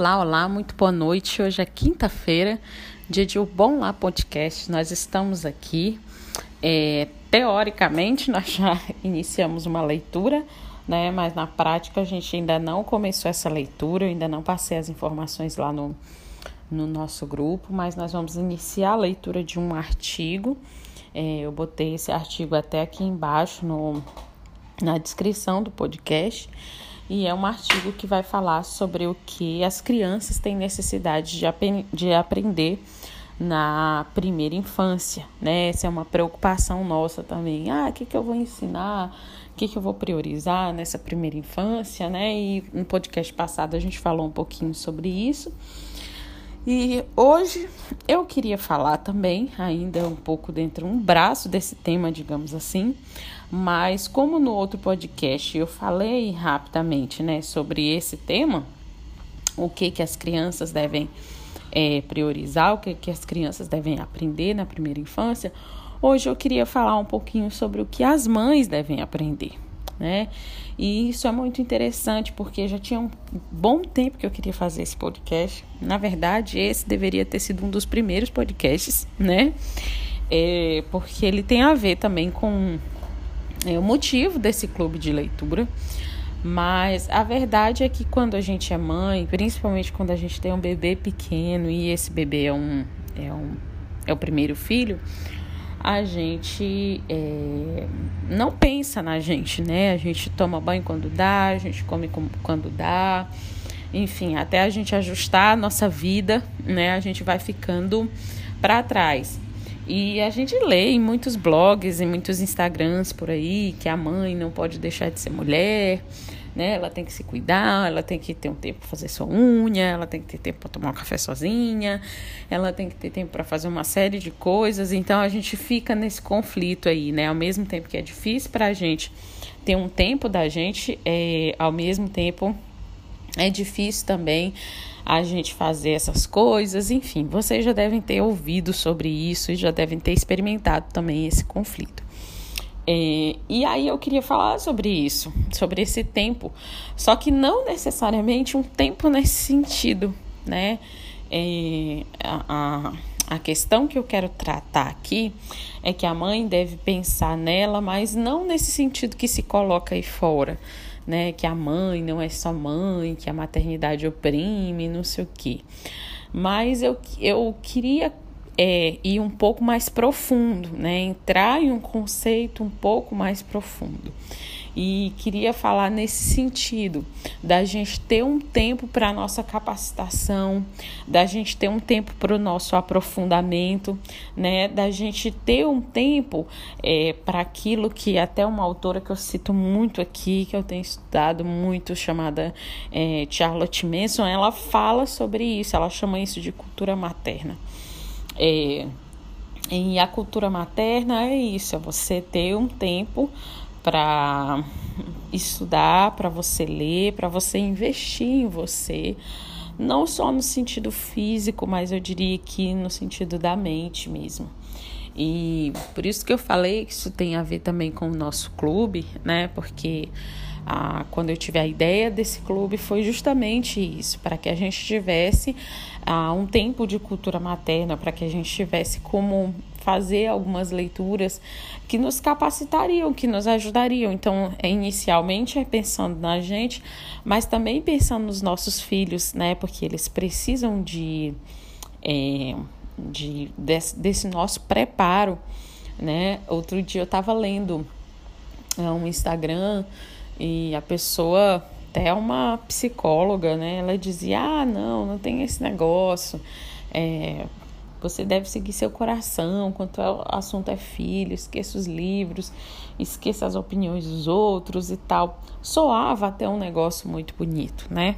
Olá, olá, muito boa noite. Hoje é quinta-feira, dia de O Bom Lá Podcast. Nós estamos aqui. É, teoricamente, nós já iniciamos uma leitura, né? Mas na prática a gente ainda não começou essa leitura, eu ainda não passei as informações lá no, no nosso grupo, mas nós vamos iniciar a leitura de um artigo. É, eu botei esse artigo até aqui embaixo no, na descrição do podcast e é um artigo que vai falar sobre o que as crianças têm necessidade de, ap de aprender na primeira infância, né? Essa é uma preocupação nossa também. Ah, o que, que eu vou ensinar? O que, que eu vou priorizar nessa primeira infância, né? E no podcast passado a gente falou um pouquinho sobre isso. E hoje eu queria falar também, ainda um pouco dentro um braço desse tema, digamos assim, mas como no outro podcast eu falei rapidamente, né, sobre esse tema, o que que as crianças devem é, priorizar, o que que as crianças devem aprender na primeira infância, hoje eu queria falar um pouquinho sobre o que as mães devem aprender né? E isso é muito interessante porque já tinha um bom tempo que eu queria fazer esse podcast. Na verdade, esse deveria ter sido um dos primeiros podcasts, né? É, porque ele tem a ver também com é, o motivo desse clube de leitura. Mas a verdade é que quando a gente é mãe, principalmente quando a gente tem um bebê pequeno e esse bebê é um, é um é o primeiro filho, a gente é, não pensa na gente, né? A gente toma banho quando dá, a gente come quando dá, enfim, até a gente ajustar a nossa vida, né? A gente vai ficando para trás. E a gente lê em muitos blogs, em muitos Instagrams por aí que a mãe não pode deixar de ser mulher, né? Ela tem que se cuidar, ela tem que ter um tempo para fazer sua unha, ela tem que ter tempo para tomar um café sozinha, ela tem que ter tempo para fazer uma série de coisas. Então a gente fica nesse conflito aí, né? Ao mesmo tempo que é difícil para a gente ter um tempo da gente, é, ao mesmo tempo é difícil também a gente fazer essas coisas. Enfim, vocês já devem ter ouvido sobre isso e já devem ter experimentado também esse conflito. É, e aí eu queria falar sobre isso, sobre esse tempo, só que não necessariamente um tempo nesse sentido, né? É, a, a questão que eu quero tratar aqui é que a mãe deve pensar nela, mas não nesse sentido que se coloca aí fora, né? Que a mãe não é só mãe, que a maternidade oprime, não sei o quê. Mas eu, eu queria é, ir um pouco mais profundo, né? Entrar em um conceito um pouco mais profundo. E queria falar nesse sentido, da gente ter um tempo para a nossa capacitação, da gente ter um tempo para o nosso aprofundamento, né? Da gente ter um tempo é, para aquilo que até uma autora que eu cito muito aqui, que eu tenho estudado muito, chamada é, Charlotte Manson, ela fala sobre isso, ela chama isso de cultura materna. É, e a cultura materna é isso, é você ter um tempo para estudar, para você ler, para você investir em você, não só no sentido físico, mas eu diria que no sentido da mente mesmo. E por isso que eu falei que isso tem a ver também com o nosso clube, né? Porque quando eu tive a ideia desse clube foi justamente isso, para que a gente tivesse um tempo de cultura materna, para que a gente tivesse como fazer algumas leituras que nos capacitariam, que nos ajudariam. Então, é, inicialmente é pensando na gente, mas também pensando nos nossos filhos, né? Porque eles precisam de, é, de desse, desse nosso preparo, né? Outro dia eu estava lendo é, um Instagram e a pessoa, até uma psicóloga, né? Ela dizia: ah, não, não tem esse negócio. É, você deve seguir seu coração quanto o assunto é filho, esqueça os livros, esqueça as opiniões dos outros e tal. Soava até um negócio muito bonito, né?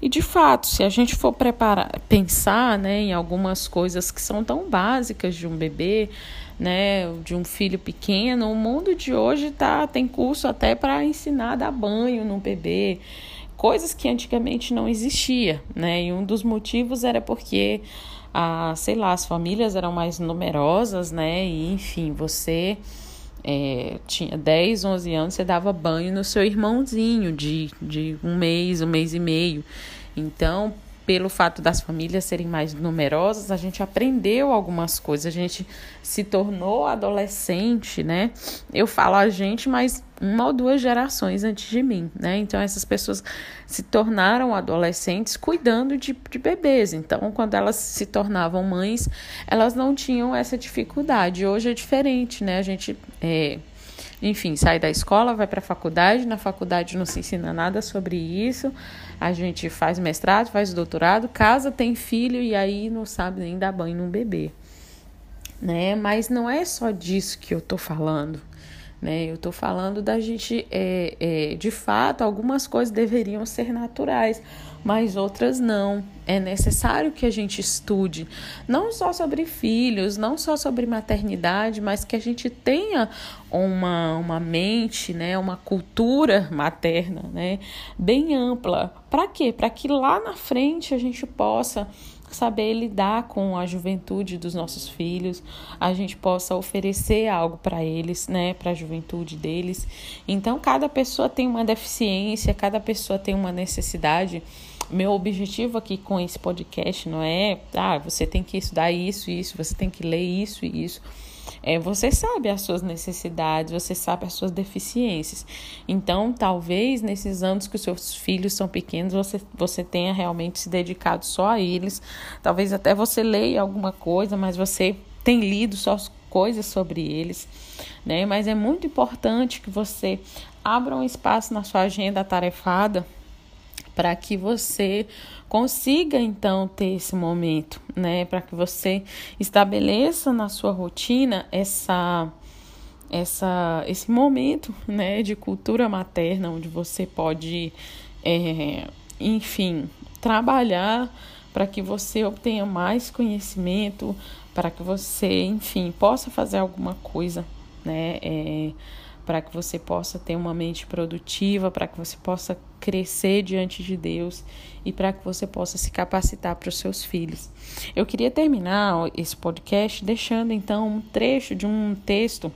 E de fato, se a gente for preparar, pensar, né, em algumas coisas que são tão básicas de um bebê, né, de um filho pequeno, o mundo de hoje tá tem curso até para ensinar a dar banho no bebê coisas que antigamente não existia, né? E um dos motivos era porque a, sei lá, as famílias eram mais numerosas, né? E enfim, você é, tinha 10, 11 anos, você dava banho no seu irmãozinho de, de um mês, um mês e meio. Então, pelo fato das famílias serem mais numerosas, a gente aprendeu algumas coisas, a gente se tornou adolescente, né? Eu falo a gente, mas uma ou duas gerações antes de mim, né? Então essas pessoas se tornaram adolescentes cuidando de, de bebês. Então, quando elas se tornavam mães, elas não tinham essa dificuldade. Hoje é diferente, né? A gente é, enfim, sai da escola, vai para a faculdade, na faculdade não se ensina nada sobre isso. A gente faz mestrado, faz doutorado, casa, tem filho e aí não sabe nem dar banho num bebê. Né? Mas não é só disso que eu tô falando. Né? Eu estou falando da gente, é, é, de fato, algumas coisas deveriam ser naturais, mas outras não. É necessário que a gente estude, não só sobre filhos, não só sobre maternidade, mas que a gente tenha uma, uma mente, né, uma cultura materna né, bem ampla. Para quê? Para que lá na frente a gente possa saber lidar com a juventude dos nossos filhos, a gente possa oferecer algo para eles, né, para a juventude deles. Então, cada pessoa tem uma deficiência, cada pessoa tem uma necessidade. Meu objetivo aqui com esse podcast não é, ah, você tem que estudar isso, isso, você tem que ler isso e isso é, você sabe as suas necessidades, você sabe as suas deficiências. Então, talvez nesses anos que os seus filhos são pequenos, você, você tenha realmente se dedicado só a eles. Talvez até você leia alguma coisa, mas você tem lido só coisas sobre eles, né? Mas é muito importante que você abra um espaço na sua agenda atarefada para que você consiga então ter esse momento, né, para que você estabeleça na sua rotina essa essa esse momento, né, de cultura materna onde você pode, é, enfim, trabalhar para que você obtenha mais conhecimento, para que você, enfim, possa fazer alguma coisa, né, é, para que você possa ter uma mente produtiva, para que você possa crescer diante de Deus e para que você possa se capacitar para os seus filhos. Eu queria terminar esse podcast deixando então um trecho de um texto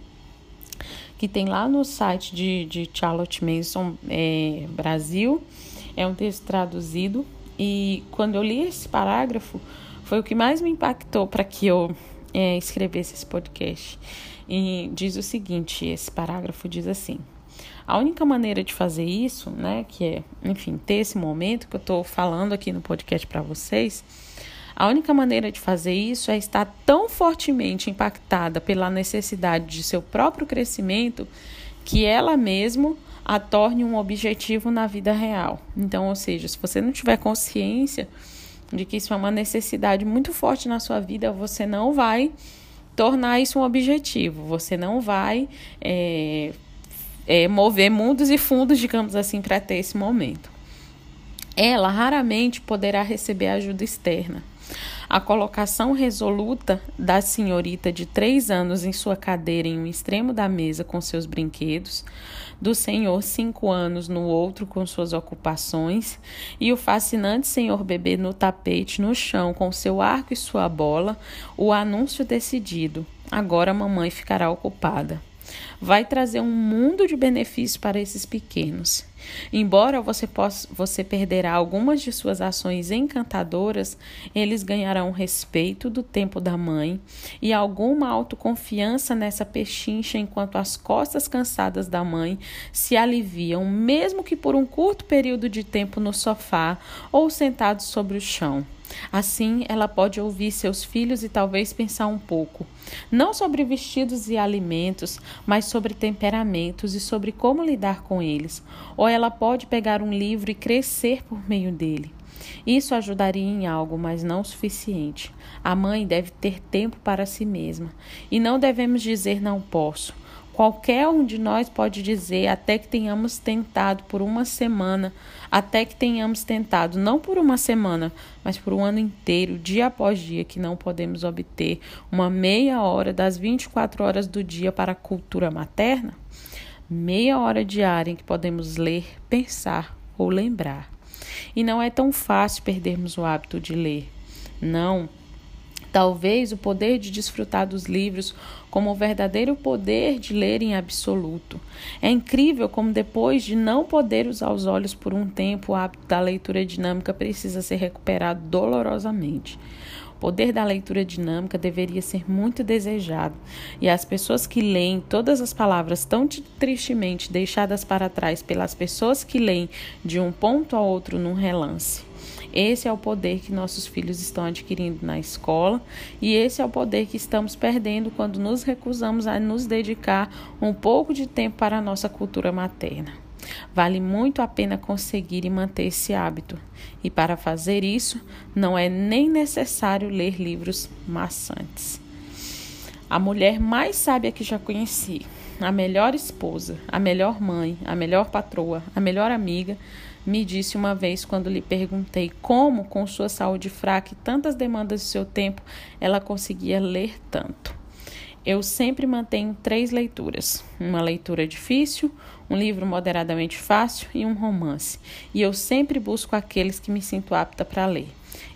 que tem lá no site de, de Charlotte Mason é, Brasil. É um texto traduzido e quando eu li esse parágrafo foi o que mais me impactou para que eu é, escrevesse esse podcast. E diz o seguinte: esse parágrafo diz assim. A única maneira de fazer isso, né, que é, enfim, ter esse momento que eu estou falando aqui no podcast para vocês, a única maneira de fazer isso é estar tão fortemente impactada pela necessidade de seu próprio crescimento que ela mesmo a torne um objetivo na vida real. Então, ou seja, se você não tiver consciência de que isso é uma necessidade muito forte na sua vida, você não vai tornar isso um objetivo. Você não vai é, é, mover mundos e fundos, digamos assim, para ter esse momento. Ela raramente poderá receber ajuda externa. A colocação resoluta da senhorita de três anos em sua cadeira em um extremo da mesa com seus brinquedos, do senhor cinco anos no outro com suas ocupações, e o fascinante senhor bebê no tapete no chão com seu arco e sua bola, o anúncio decidido: agora a mamãe ficará ocupada vai trazer um mundo de benefícios para esses pequenos. Embora você possa, você perderá algumas de suas ações encantadoras, eles ganharão respeito do tempo da mãe e alguma autoconfiança nessa pechincha enquanto as costas cansadas da mãe se aliviam, mesmo que por um curto período de tempo no sofá ou sentados sobre o chão. Assim, ela pode ouvir seus filhos e talvez pensar um pouco, não sobre vestidos e alimentos, mas sobre temperamentos e sobre como lidar com eles. Ou ela pode pegar um livro e crescer por meio dele. Isso ajudaria em algo, mas não o suficiente. A mãe deve ter tempo para si mesma. E não devemos dizer não posso. Qualquer um de nós pode dizer até que tenhamos tentado por uma semana, até que tenhamos tentado não por uma semana, mas por um ano inteiro, dia após dia, que não podemos obter uma meia hora das 24 horas do dia para a cultura materna? Meia hora diária em que podemos ler, pensar ou lembrar. E não é tão fácil perdermos o hábito de ler. Não Talvez o poder de desfrutar dos livros como o verdadeiro poder de ler em absoluto. É incrível como, depois de não poder usar os olhos por um tempo, o hábito da leitura dinâmica precisa ser recuperado dolorosamente. Poder da leitura dinâmica deveria ser muito desejado, e as pessoas que leem todas as palavras tão tristemente deixadas para trás pelas pessoas que leem de um ponto a outro num relance. Esse é o poder que nossos filhos estão adquirindo na escola e esse é o poder que estamos perdendo quando nos recusamos a nos dedicar um pouco de tempo para a nossa cultura materna. Vale muito a pena conseguir e manter esse hábito. E para fazer isso, não é nem necessário ler livros maçantes. A mulher mais sábia que já conheci, a melhor esposa, a melhor mãe, a melhor patroa, a melhor amiga, me disse uma vez quando lhe perguntei como, com sua saúde fraca e tantas demandas de seu tempo, ela conseguia ler tanto. Eu sempre mantenho três leituras: uma leitura difícil, um livro moderadamente fácil e um romance. E eu sempre busco aqueles que me sinto apta para ler.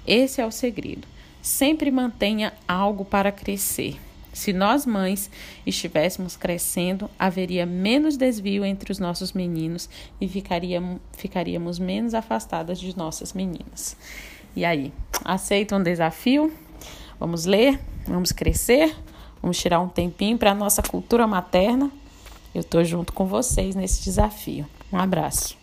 Esse é o segredo. Sempre mantenha algo para crescer. Se nós mães estivéssemos crescendo, haveria menos desvio entre os nossos meninos e ficaríamos, ficaríamos menos afastadas de nossas meninas. E aí, aceita um desafio? Vamos ler? Vamos crescer? Vamos tirar um tempinho para a nossa cultura materna? Eu estou junto com vocês nesse desafio. Um abraço.